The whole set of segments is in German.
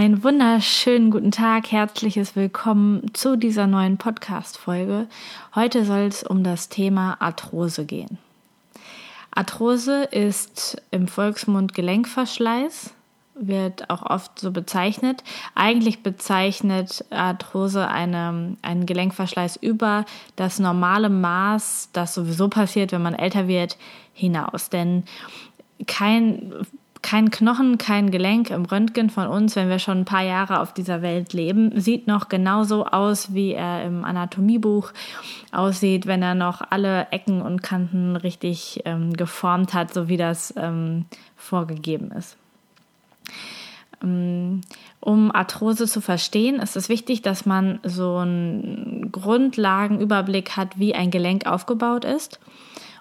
Ein wunderschönen guten Tag, herzliches Willkommen zu dieser neuen Podcast-Folge. Heute soll es um das Thema Arthrose gehen. Arthrose ist im Volksmund Gelenkverschleiß, wird auch oft so bezeichnet. Eigentlich bezeichnet Arthrose eine, einen Gelenkverschleiß über das normale Maß, das sowieso passiert, wenn man älter wird, hinaus. Denn kein kein Knochen, kein Gelenk im Röntgen von uns, wenn wir schon ein paar Jahre auf dieser Welt leben, sieht noch genauso aus, wie er im Anatomiebuch aussieht, wenn er noch alle Ecken und Kanten richtig ähm, geformt hat, so wie das ähm, vorgegeben ist. Ähm, um Arthrose zu verstehen, ist es wichtig, dass man so einen Grundlagenüberblick hat, wie ein Gelenk aufgebaut ist.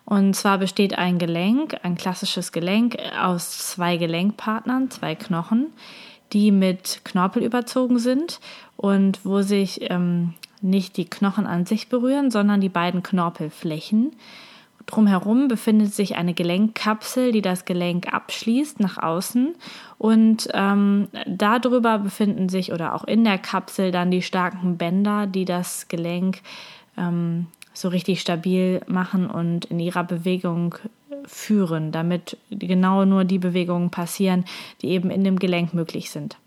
Und zwar besteht ein Gelenk, ein klassisches Gelenk, aus zwei Gelenkpartnern, zwei Knochen, die mit Knorpel überzogen sind und wo sich ähm, nicht die Knochen an sich berühren, sondern die beiden Knorpelflächen. Drumherum befindet sich eine Gelenkkapsel, die das Gelenk abschließt nach außen und ähm, darüber befinden sich oder auch in der Kapsel dann die starken Bänder, die das Gelenk ähm, so richtig stabil machen und in ihrer Bewegung führen, damit genau nur die Bewegungen passieren, die eben in dem Gelenk möglich sind.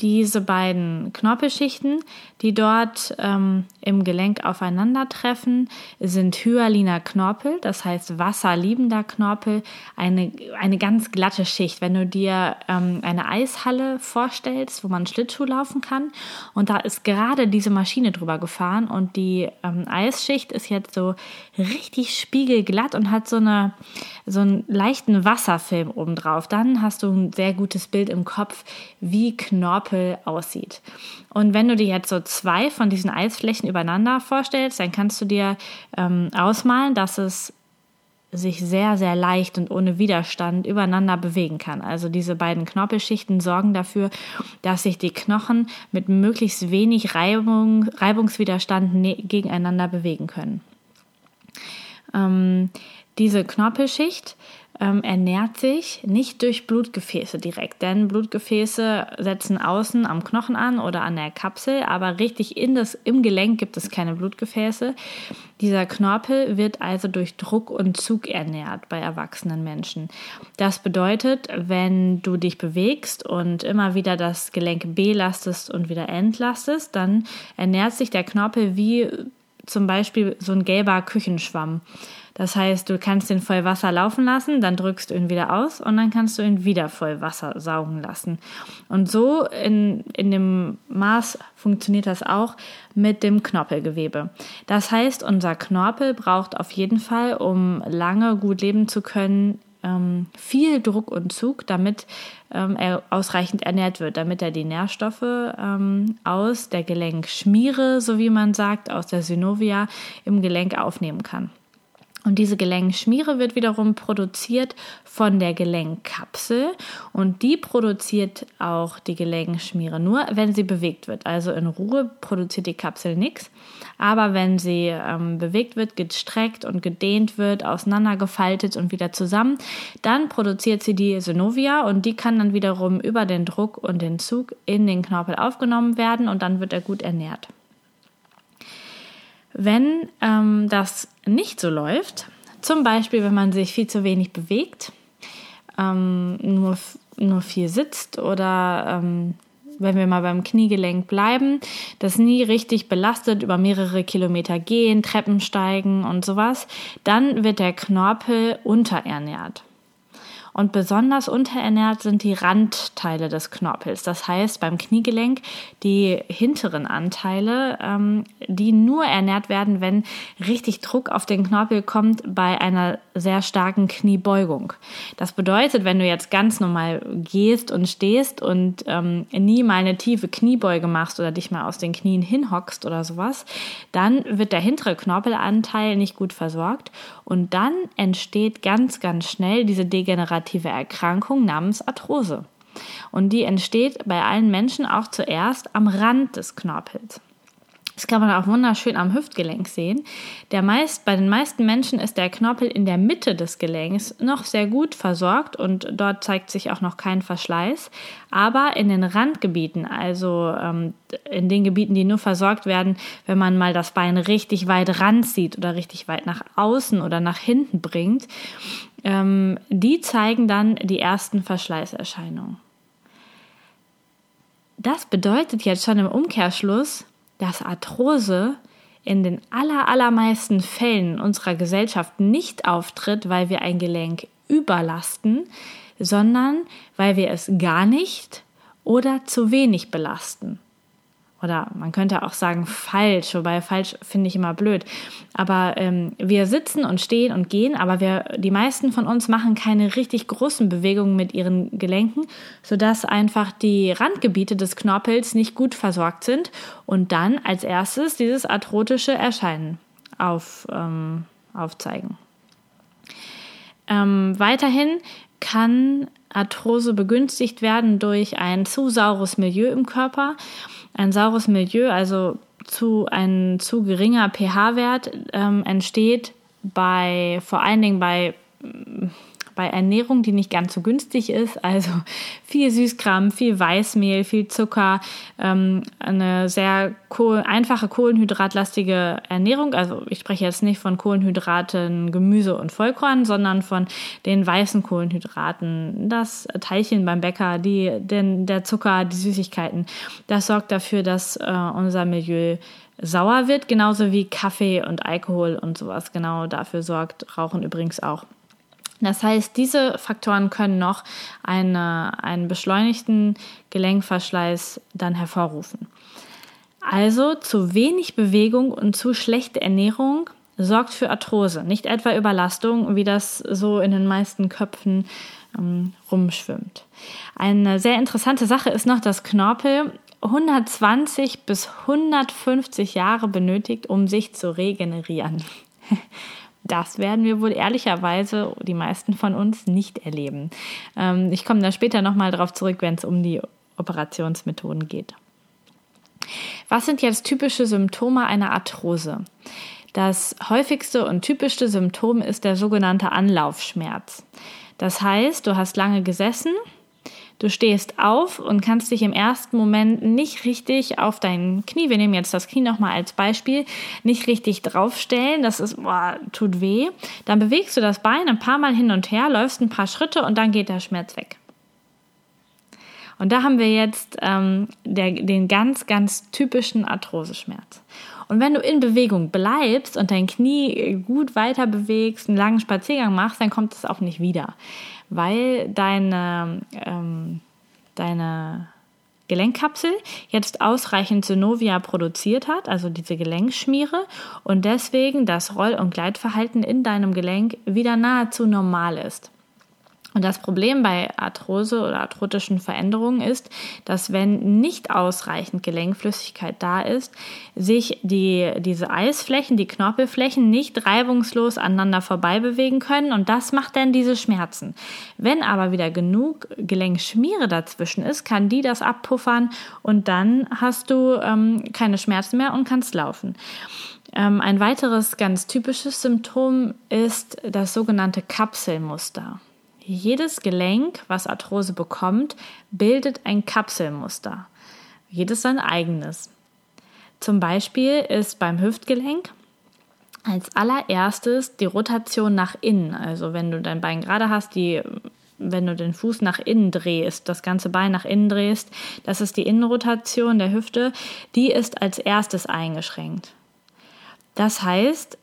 Diese beiden Knorpelschichten, die dort ähm, im Gelenk aufeinandertreffen, sind hyaliner Knorpel, das heißt wasserliebender Knorpel, eine, eine ganz glatte Schicht. Wenn du dir ähm, eine Eishalle vorstellst, wo man Schlittschuh laufen kann, und da ist gerade diese Maschine drüber gefahren und die ähm, Eisschicht ist jetzt so richtig spiegelglatt und hat so, eine, so einen leichten Wasserfilm obendrauf, dann hast du ein sehr gutes Bild im Kopf, wie Knorpel Knorpel aussieht. Und wenn du dir jetzt so zwei von diesen Eisflächen übereinander vorstellst, dann kannst du dir ähm, ausmalen, dass es sich sehr, sehr leicht und ohne Widerstand übereinander bewegen kann. Also diese beiden Knorpelschichten sorgen dafür, dass sich die Knochen mit möglichst wenig Reibung, Reibungswiderstand ne gegeneinander bewegen können. Ähm, diese Knorpelschicht ähm, ernährt sich nicht durch Blutgefäße direkt, denn Blutgefäße setzen außen am Knochen an oder an der Kapsel, aber richtig in das, im Gelenk gibt es keine Blutgefäße. Dieser Knorpel wird also durch Druck und Zug ernährt bei erwachsenen Menschen. Das bedeutet, wenn du dich bewegst und immer wieder das Gelenk belastest und wieder entlastest, dann ernährt sich der Knorpel wie zum Beispiel so ein gelber Küchenschwamm. Das heißt, du kannst ihn voll Wasser laufen lassen, dann drückst du ihn wieder aus und dann kannst du ihn wieder voll Wasser saugen lassen. Und so in, in dem Maß funktioniert das auch mit dem Knorpelgewebe. Das heißt, unser Knorpel braucht auf jeden Fall, um lange gut leben zu können, ähm, viel Druck und Zug, damit ähm, er ausreichend ernährt wird, damit er die Nährstoffe ähm, aus der Gelenkschmiere, so wie man sagt, aus der Synovia im Gelenk aufnehmen kann. Und diese Gelenkschmiere wird wiederum produziert von der Gelenkkapsel. Und die produziert auch die Gelenkschmiere. Nur, wenn sie bewegt wird. Also in Ruhe produziert die Kapsel nichts, aber wenn sie ähm, bewegt wird, gestreckt und gedehnt wird, auseinandergefaltet und wieder zusammen, dann produziert sie die Synovia. Und die kann dann wiederum über den Druck und den Zug in den Knorpel aufgenommen werden. Und dann wird er gut ernährt. Wenn ähm, das nicht so läuft, zum Beispiel wenn man sich viel zu wenig bewegt, ähm, nur, nur viel sitzt oder ähm, wenn wir mal beim Kniegelenk bleiben, das nie richtig belastet, über mehrere Kilometer gehen, Treppen steigen und sowas, dann wird der Knorpel unterernährt. Und besonders unterernährt sind die Randteile des Knorpels. Das heißt beim Kniegelenk die hinteren Anteile, ähm, die nur ernährt werden, wenn richtig Druck auf den Knorpel kommt bei einer sehr starken Kniebeugung. Das bedeutet, wenn du jetzt ganz normal gehst und stehst und ähm, nie mal eine tiefe Kniebeuge machst oder dich mal aus den Knien hinhockst oder sowas, dann wird der hintere Knorpelanteil nicht gut versorgt und dann entsteht ganz, ganz schnell diese degenerative Erkrankung namens Arthrose. Und die entsteht bei allen Menschen auch zuerst am Rand des Knorpels. Das kann man auch wunderschön am Hüftgelenk sehen. Der meist, bei den meisten Menschen ist der Knorpel in der Mitte des Gelenks noch sehr gut versorgt und dort zeigt sich auch noch kein Verschleiß. Aber in den Randgebieten, also ähm, in den Gebieten, die nur versorgt werden, wenn man mal das Bein richtig weit ranzieht oder richtig weit nach außen oder nach hinten bringt, ähm, die zeigen dann die ersten Verschleißerscheinungen. Das bedeutet jetzt schon im Umkehrschluss, dass Arthrose in den aller, allermeisten Fällen unserer Gesellschaft nicht auftritt, weil wir ein Gelenk überlasten, sondern weil wir es gar nicht oder zu wenig belasten oder man könnte auch sagen falsch, wobei falsch finde ich immer blöd. Aber ähm, wir sitzen und stehen und gehen, aber wir, die meisten von uns machen keine richtig großen Bewegungen mit ihren Gelenken, sodass einfach die Randgebiete des Knorpels nicht gut versorgt sind und dann als erstes dieses arthrotische Erscheinen auf, ähm, aufzeigen. Ähm, weiterhin kann Arthrose begünstigt werden durch ein zu saures Milieu im Körper. Ein saures Milieu, also zu ein zu geringer pH-Wert, ähm, entsteht bei vor allen Dingen bei bei Ernährung, die nicht ganz so günstig ist, also viel Süßkram, viel Weißmehl, viel Zucker, ähm, eine sehr Kohl einfache kohlenhydratlastige Ernährung. Also ich spreche jetzt nicht von Kohlenhydraten, Gemüse und Vollkorn, sondern von den weißen Kohlenhydraten, das Teilchen beim Bäcker, die, den, der Zucker, die Süßigkeiten. Das sorgt dafür, dass äh, unser Milieu sauer wird, genauso wie Kaffee und Alkohol und sowas genau dafür sorgt. Rauchen übrigens auch. Das heißt, diese Faktoren können noch eine, einen beschleunigten Gelenkverschleiß dann hervorrufen. Also zu wenig Bewegung und zu schlechte Ernährung sorgt für Arthrose, nicht etwa Überlastung, wie das so in den meisten Köpfen ähm, rumschwimmt. Eine sehr interessante Sache ist noch, dass Knorpel 120 bis 150 Jahre benötigt, um sich zu regenerieren. Das werden wir wohl ehrlicherweise die meisten von uns nicht erleben. Ähm, ich komme da später nochmal drauf zurück, wenn es um die Operationsmethoden geht. Was sind jetzt typische Symptome einer Arthrose? Das häufigste und typischste Symptom ist der sogenannte Anlaufschmerz. Das heißt, du hast lange gesessen, Du stehst auf und kannst dich im ersten Moment nicht richtig auf dein Knie, wir nehmen jetzt das Knie nochmal als Beispiel, nicht richtig draufstellen. Das ist, boah, tut weh. Dann bewegst du das Bein ein paar Mal hin und her, läufst ein paar Schritte und dann geht der Schmerz weg. Und da haben wir jetzt ähm, der, den ganz, ganz typischen Arthroseschmerz. Und wenn du in Bewegung bleibst und dein Knie gut weiter bewegst, einen langen Spaziergang machst, dann kommt es auch nicht wieder weil deine, ähm, deine Gelenkkapsel jetzt ausreichend Synovia produziert hat, also diese Gelenkschmiere, und deswegen das Roll- und Gleitverhalten in deinem Gelenk wieder nahezu normal ist. Und das Problem bei Arthrose oder arthrotischen Veränderungen ist, dass wenn nicht ausreichend Gelenkflüssigkeit da ist, sich die, diese Eisflächen, die Knorpelflächen nicht reibungslos aneinander vorbei bewegen können und das macht dann diese Schmerzen. Wenn aber wieder genug Gelenkschmiere dazwischen ist, kann die das abpuffern und dann hast du ähm, keine Schmerzen mehr und kannst laufen. Ähm, ein weiteres ganz typisches Symptom ist das sogenannte Kapselmuster. Jedes Gelenk, was Arthrose bekommt, bildet ein Kapselmuster. Jedes sein eigenes. Zum Beispiel ist beim Hüftgelenk als allererstes die Rotation nach innen. Also wenn du dein Bein gerade hast, die, wenn du den Fuß nach innen drehst, das ganze Bein nach innen drehst, das ist die Innenrotation der Hüfte, die ist als erstes eingeschränkt. Das heißt,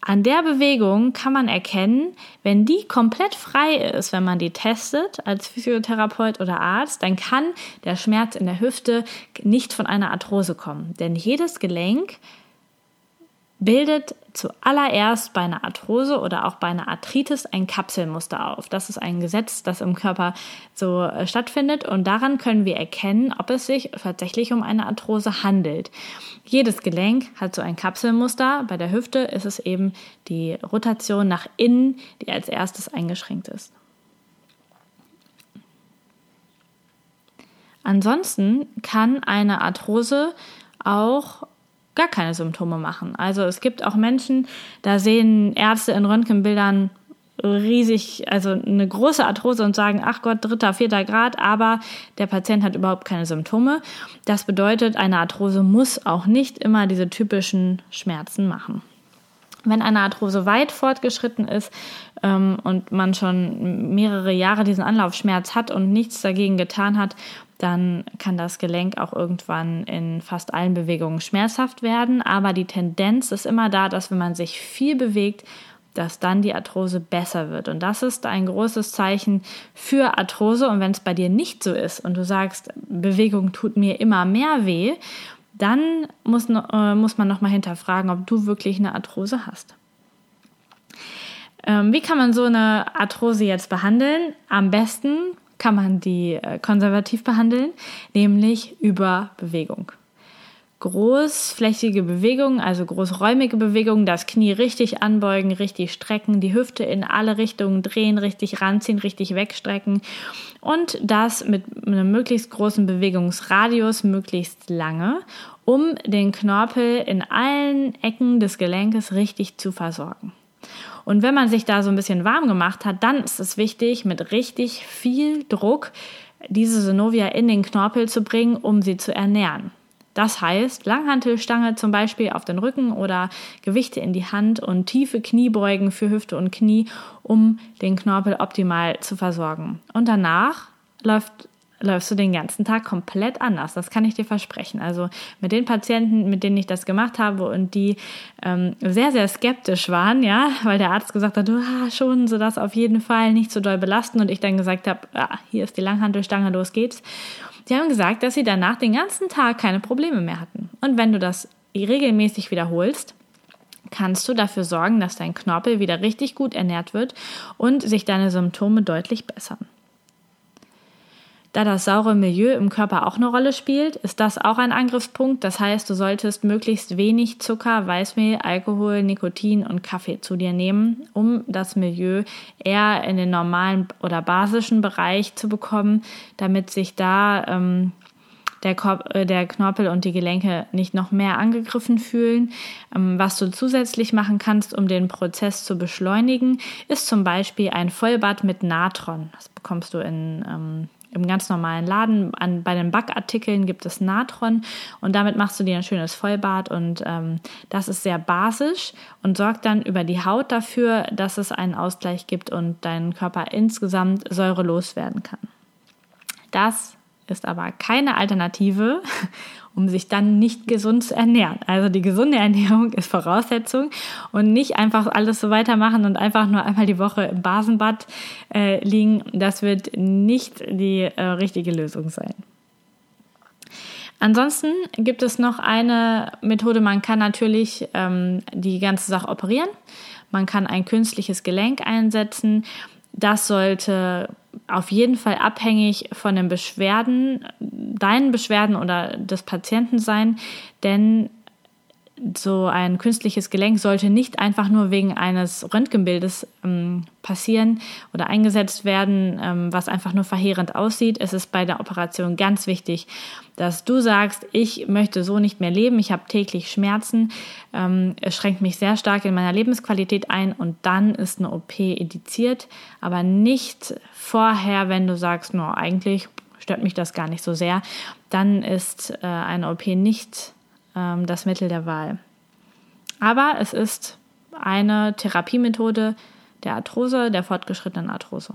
an der Bewegung kann man erkennen, wenn die komplett frei ist, wenn man die testet als Physiotherapeut oder Arzt, dann kann der Schmerz in der Hüfte nicht von einer Arthrose kommen. Denn jedes Gelenk bildet zuallererst bei einer Arthrose oder auch bei einer Arthritis ein Kapselmuster auf. Das ist ein Gesetz, das im Körper so äh, stattfindet und daran können wir erkennen, ob es sich tatsächlich um eine Arthrose handelt. Jedes Gelenk hat so ein Kapselmuster. Bei der Hüfte ist es eben die Rotation nach innen, die als erstes eingeschränkt ist. Ansonsten kann eine Arthrose auch gar keine Symptome machen. Also es gibt auch Menschen, da sehen Ärzte in Röntgenbildern riesig, also eine große Arthrose und sagen, ach Gott, dritter, vierter Grad, aber der Patient hat überhaupt keine Symptome. Das bedeutet, eine Arthrose muss auch nicht immer diese typischen Schmerzen machen. Wenn eine Arthrose weit fortgeschritten ist ähm, und man schon mehrere Jahre diesen Anlaufschmerz hat und nichts dagegen getan hat, dann kann das Gelenk auch irgendwann in fast allen Bewegungen schmerzhaft werden. Aber die Tendenz ist immer da, dass wenn man sich viel bewegt, dass dann die Arthrose besser wird. Und das ist ein großes Zeichen für Arthrose. Und wenn es bei dir nicht so ist und du sagst, Bewegung tut mir immer mehr weh, dann muss, äh, muss man nochmal hinterfragen, ob du wirklich eine Arthrose hast. Ähm, wie kann man so eine Arthrose jetzt behandeln? Am besten kann man die äh, konservativ behandeln, nämlich über Bewegung. Großflächige Bewegung, also großräumige Bewegung, das Knie richtig anbeugen, richtig strecken, die Hüfte in alle Richtungen drehen, richtig ranziehen, richtig wegstrecken und das mit einem möglichst großen Bewegungsradius, möglichst lange, um den Knorpel in allen Ecken des Gelenkes richtig zu versorgen. Und wenn man sich da so ein bisschen warm gemacht hat, dann ist es wichtig, mit richtig viel Druck diese Synovia in den Knorpel zu bringen, um sie zu ernähren. Das heißt, Langhantelstange zum Beispiel auf den Rücken oder Gewichte in die Hand und tiefe Kniebeugen für Hüfte und Knie, um den Knorpel optimal zu versorgen. Und danach läuft läufst du den ganzen Tag komplett anders. Das kann ich dir versprechen. Also mit den Patienten, mit denen ich das gemacht habe und die ähm, sehr, sehr skeptisch waren, ja, weil der Arzt gesagt hat, ah, schonen Sie das auf jeden Fall nicht so doll belasten und ich dann gesagt habe, ah, hier ist die Langhantelstange, los geht's. Die haben gesagt, dass sie danach den ganzen Tag keine Probleme mehr hatten. Und wenn du das regelmäßig wiederholst, kannst du dafür sorgen, dass dein Knorpel wieder richtig gut ernährt wird und sich deine Symptome deutlich bessern. Da das saure Milieu im Körper auch eine Rolle spielt, ist das auch ein Angriffspunkt. Das heißt, du solltest möglichst wenig Zucker, Weißmehl, Alkohol, Nikotin und Kaffee zu dir nehmen, um das Milieu eher in den normalen oder basischen Bereich zu bekommen, damit sich da ähm, der, äh, der Knorpel und die Gelenke nicht noch mehr angegriffen fühlen. Ähm, was du zusätzlich machen kannst, um den Prozess zu beschleunigen, ist zum Beispiel ein Vollbad mit Natron. Das bekommst du in ähm, im ganz normalen Laden. An, bei den Backartikeln gibt es Natron und damit machst du dir ein schönes Vollbad und ähm, das ist sehr basisch und sorgt dann über die Haut dafür, dass es einen Ausgleich gibt und dein Körper insgesamt säurelos werden kann. Das ist aber keine Alternative, um sich dann nicht gesund zu ernähren. Also die gesunde Ernährung ist Voraussetzung und nicht einfach alles so weitermachen und einfach nur einmal die Woche im Basenbad äh, liegen. Das wird nicht die äh, richtige Lösung sein. Ansonsten gibt es noch eine Methode, man kann natürlich ähm, die ganze Sache operieren. Man kann ein künstliches Gelenk einsetzen. Das sollte auf jeden Fall abhängig von den Beschwerden, deinen Beschwerden oder des Patienten sein, denn so ein künstliches Gelenk sollte nicht einfach nur wegen eines Röntgenbildes ähm, passieren oder eingesetzt werden, ähm, was einfach nur verheerend aussieht. Es ist bei der Operation ganz wichtig, dass du sagst, ich möchte so nicht mehr leben, ich habe täglich Schmerzen, ähm, es schränkt mich sehr stark in meiner Lebensqualität ein und dann ist eine OP indiziert, aber nicht vorher, wenn du sagst, nur eigentlich stört mich das gar nicht so sehr, dann ist äh, eine OP nicht ähm, das Mittel der Wahl. Aber es ist eine Therapiemethode der Arthrose, der fortgeschrittenen Arthrose.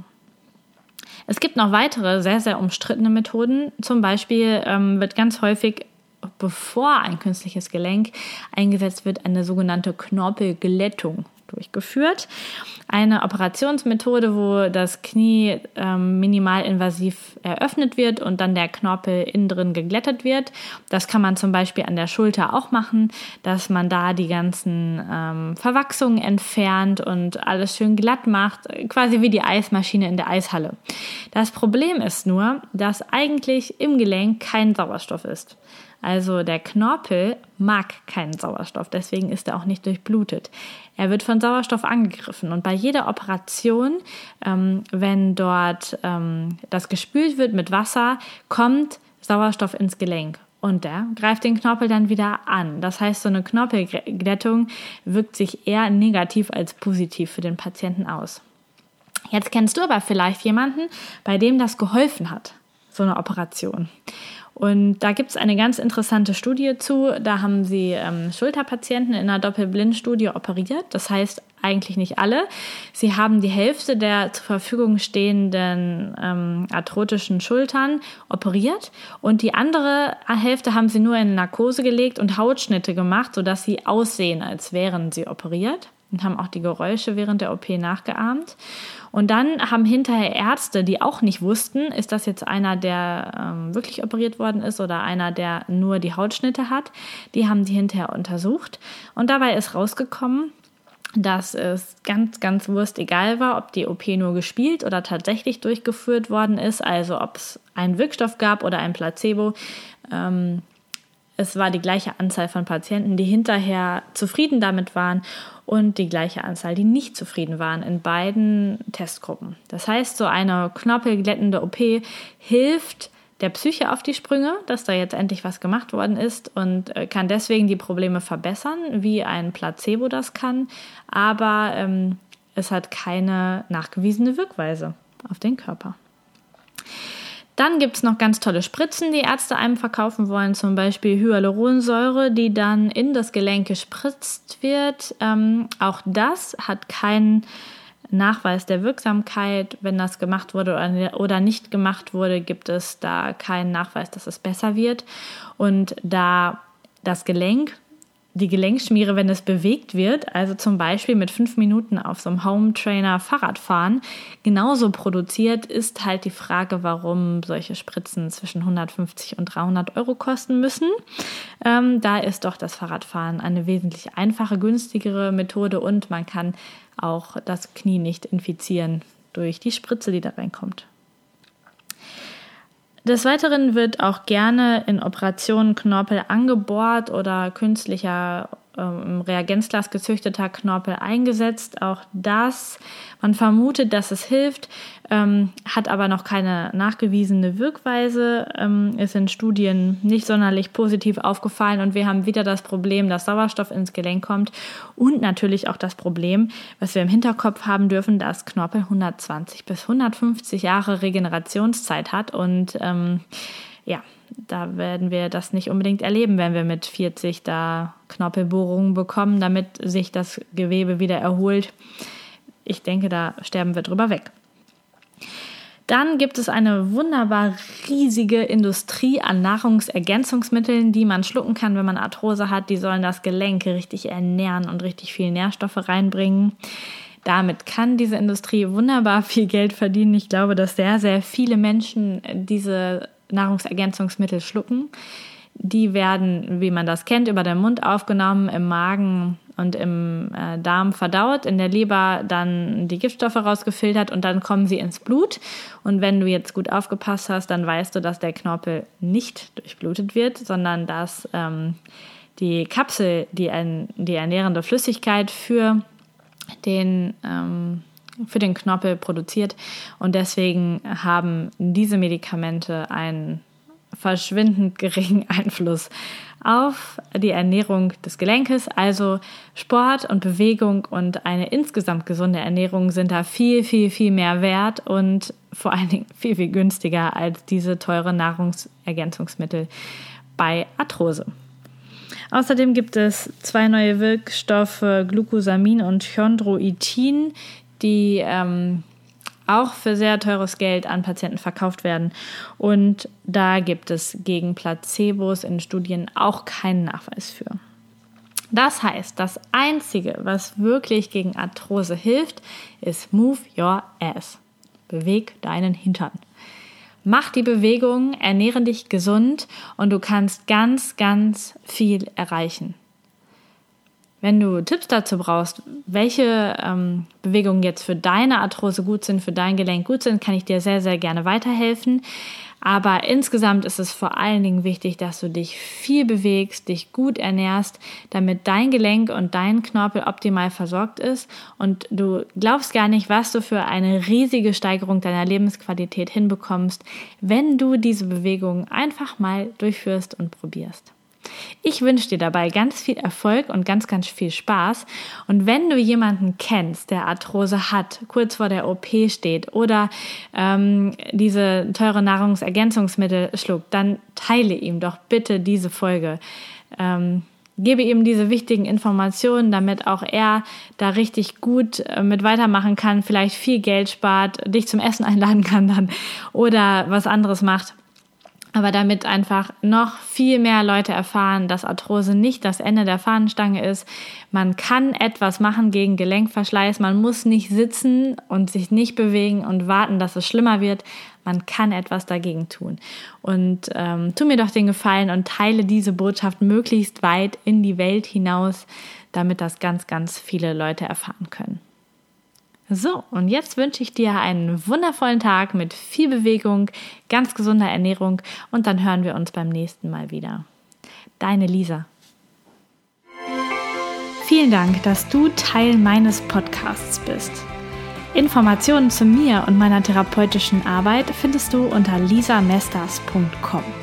Es gibt noch weitere sehr, sehr umstrittene Methoden. Zum Beispiel ähm, wird ganz häufig, bevor ein künstliches Gelenk eingesetzt wird, eine sogenannte Knorpelglättung durchgeführt. Eine Operationsmethode, wo das Knie ähm, minimal invasiv eröffnet wird und dann der Knorpel innen drin geglättet wird. Das kann man zum Beispiel an der Schulter auch machen, dass man da die ganzen ähm, Verwachsungen entfernt und alles schön glatt macht, quasi wie die Eismaschine in der Eishalle. Das Problem ist nur, dass eigentlich im Gelenk kein Sauerstoff ist. Also der Knorpel mag keinen Sauerstoff, deswegen ist er auch nicht durchblutet. Er wird von Sauerstoff angegriffen und bei jeder Operation, ähm, wenn dort ähm, das gespült wird mit Wasser, kommt Sauerstoff ins Gelenk. Und der greift den Knorpel dann wieder an. Das heißt, so eine Knorpelglättung wirkt sich eher negativ als positiv für den Patienten aus. Jetzt kennst du aber vielleicht jemanden, bei dem das geholfen hat, so eine Operation. Und da gibt es eine ganz interessante Studie zu. Da haben sie ähm, Schulterpatienten in einer Doppelblindstudie operiert. Das heißt eigentlich nicht alle. Sie haben die Hälfte der zur Verfügung stehenden ähm, arthrotischen Schultern operiert und die andere Hälfte haben sie nur in Narkose gelegt und Hautschnitte gemacht, sodass sie aussehen, als wären sie operiert und haben auch die Geräusche während der OP nachgeahmt. Und dann haben hinterher Ärzte, die auch nicht wussten, ist das jetzt einer, der ähm, wirklich operiert worden ist oder einer, der nur die Hautschnitte hat, die haben die hinterher untersucht. Und dabei ist rausgekommen, dass es ganz, ganz wurst egal war, ob die OP nur gespielt oder tatsächlich durchgeführt worden ist, also ob es einen Wirkstoff gab oder ein Placebo. Ähm, es war die gleiche Anzahl von Patienten, die hinterher zufrieden damit waren und die gleiche Anzahl, die nicht zufrieden waren in beiden Testgruppen. Das heißt, so eine knorpelglättende OP hilft der Psyche auf die Sprünge, dass da jetzt endlich was gemacht worden ist und äh, kann deswegen die Probleme verbessern, wie ein Placebo das kann, aber ähm, es hat keine nachgewiesene Wirkweise auf den Körper. Dann gibt es noch ganz tolle Spritzen, die Ärzte einem verkaufen wollen, zum Beispiel Hyaluronsäure, die dann in das Gelenk gespritzt wird. Ähm, auch das hat keinen Nachweis der Wirksamkeit. Wenn das gemacht wurde oder nicht gemacht wurde, gibt es da keinen Nachweis, dass es besser wird. Und da das Gelenk die Gelenkschmiere, wenn es bewegt wird, also zum Beispiel mit fünf Minuten auf so einem Home Trainer Fahrrad fahren, genauso produziert, ist halt die Frage, warum solche Spritzen zwischen 150 und 300 Euro kosten müssen. Ähm, da ist doch das Fahrradfahren eine wesentlich einfache, günstigere Methode und man kann auch das Knie nicht infizieren durch die Spritze, die da reinkommt. Des Weiteren wird auch gerne in Operationen Knorpel angebohrt oder künstlicher ähm, Reagenzglas gezüchteter Knorpel eingesetzt. Auch das, man vermutet, dass es hilft, ähm, hat aber noch keine nachgewiesene Wirkweise, ähm, ist in Studien nicht sonderlich positiv aufgefallen und wir haben wieder das Problem, dass Sauerstoff ins Gelenk kommt und natürlich auch das Problem, was wir im Hinterkopf haben dürfen, dass Knorpel 120 bis 150 Jahre Regenerationszeit hat und ähm, ja, da werden wir das nicht unbedingt erleben, wenn wir mit 40 da Knorpelbohrungen bekommen, damit sich das Gewebe wieder erholt. Ich denke, da sterben wir drüber weg. Dann gibt es eine wunderbar riesige Industrie an Nahrungsergänzungsmitteln, die man schlucken kann, wenn man Arthrose hat. Die sollen das Gelenk richtig ernähren und richtig viel Nährstoffe reinbringen. Damit kann diese Industrie wunderbar viel Geld verdienen. Ich glaube, dass sehr, sehr viele Menschen diese Nahrungsergänzungsmittel schlucken. Die werden, wie man das kennt, über den Mund aufgenommen, im Magen und im äh, Darm verdaut, in der Leber dann die Giftstoffe rausgefiltert und dann kommen sie ins Blut. Und wenn du jetzt gut aufgepasst hast, dann weißt du, dass der Knorpel nicht durchblutet wird, sondern dass ähm, die Kapsel, die, ein, die ernährende Flüssigkeit für den ähm, für den Knorpel produziert und deswegen haben diese Medikamente einen verschwindend geringen Einfluss auf die Ernährung des Gelenkes. Also Sport und Bewegung und eine insgesamt gesunde Ernährung sind da viel, viel, viel mehr wert und vor allen Dingen viel, viel günstiger als diese teure Nahrungsergänzungsmittel bei Arthrose. Außerdem gibt es zwei neue Wirkstoffe, Glucosamin und Chondroitin, die ähm, auch für sehr teures Geld an Patienten verkauft werden. Und da gibt es gegen Placebos in Studien auch keinen Nachweis für. Das heißt, das Einzige, was wirklich gegen Arthrose hilft, ist Move Your Ass. Beweg deinen Hintern. Mach die Bewegung, ernähre dich gesund und du kannst ganz, ganz viel erreichen. Wenn du Tipps dazu brauchst, welche ähm, Bewegungen jetzt für deine Arthrose gut sind, für dein Gelenk gut sind, kann ich dir sehr, sehr gerne weiterhelfen. Aber insgesamt ist es vor allen Dingen wichtig, dass du dich viel bewegst, dich gut ernährst, damit dein Gelenk und dein Knorpel optimal versorgt ist und du glaubst gar nicht, was du für eine riesige Steigerung deiner Lebensqualität hinbekommst, wenn du diese Bewegung einfach mal durchführst und probierst. Ich wünsche dir dabei ganz viel Erfolg und ganz, ganz viel Spaß. Und wenn du jemanden kennst, der Arthrose hat, kurz vor der OP steht oder ähm, diese teure Nahrungsergänzungsmittel schluckt, dann teile ihm doch bitte diese Folge. Ähm, gebe ihm diese wichtigen Informationen, damit auch er da richtig gut äh, mit weitermachen kann, vielleicht viel Geld spart, dich zum Essen einladen kann dann oder was anderes macht aber damit einfach noch viel mehr Leute erfahren, dass Arthrose nicht das Ende der Fahnenstange ist. Man kann etwas machen gegen Gelenkverschleiß. Man muss nicht sitzen und sich nicht bewegen und warten, dass es schlimmer wird. Man kann etwas dagegen tun. Und ähm, tu mir doch den Gefallen und teile diese Botschaft möglichst weit in die Welt hinaus, damit das ganz, ganz viele Leute erfahren können. So, und jetzt wünsche ich dir einen wundervollen Tag mit viel Bewegung, ganz gesunder Ernährung und dann hören wir uns beim nächsten Mal wieder. Deine Lisa. Vielen Dank, dass du Teil meines Podcasts bist. Informationen zu mir und meiner therapeutischen Arbeit findest du unter lisamesters.com.